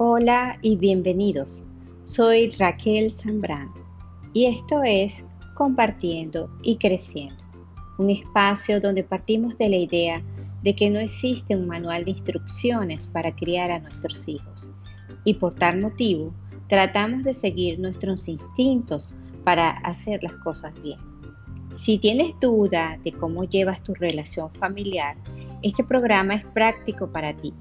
Hola y bienvenidos. Soy Raquel Zambrano y esto es Compartiendo y Creciendo, un espacio donde partimos de la idea de que no existe un manual de instrucciones para criar a nuestros hijos y por tal motivo tratamos de seguir nuestros instintos para hacer las cosas bien. Si tienes duda de cómo llevas tu relación familiar, este programa es práctico para ti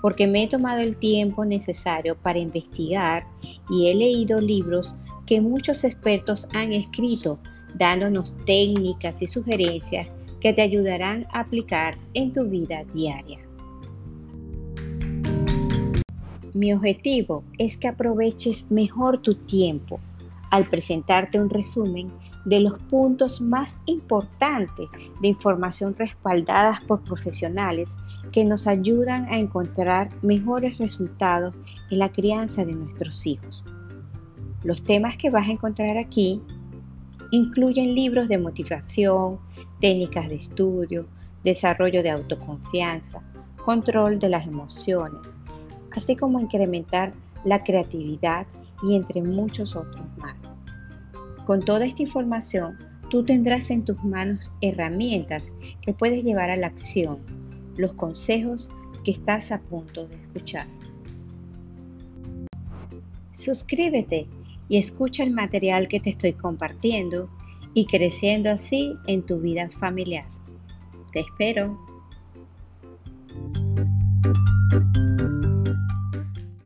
porque me he tomado el tiempo necesario para investigar y he leído libros que muchos expertos han escrito, dándonos técnicas y sugerencias que te ayudarán a aplicar en tu vida diaria. Mi objetivo es que aproveches mejor tu tiempo al presentarte un resumen de los puntos más importantes de información respaldadas por profesionales que nos ayudan a encontrar mejores resultados en la crianza de nuestros hijos. Los temas que vas a encontrar aquí incluyen libros de motivación, técnicas de estudio, desarrollo de autoconfianza, control de las emociones, así como incrementar la creatividad y entre muchos otros más. Con toda esta información, tú tendrás en tus manos herramientas que puedes llevar a la acción los consejos que estás a punto de escuchar. Suscríbete y escucha el material que te estoy compartiendo y creciendo así en tu vida familiar. Te espero.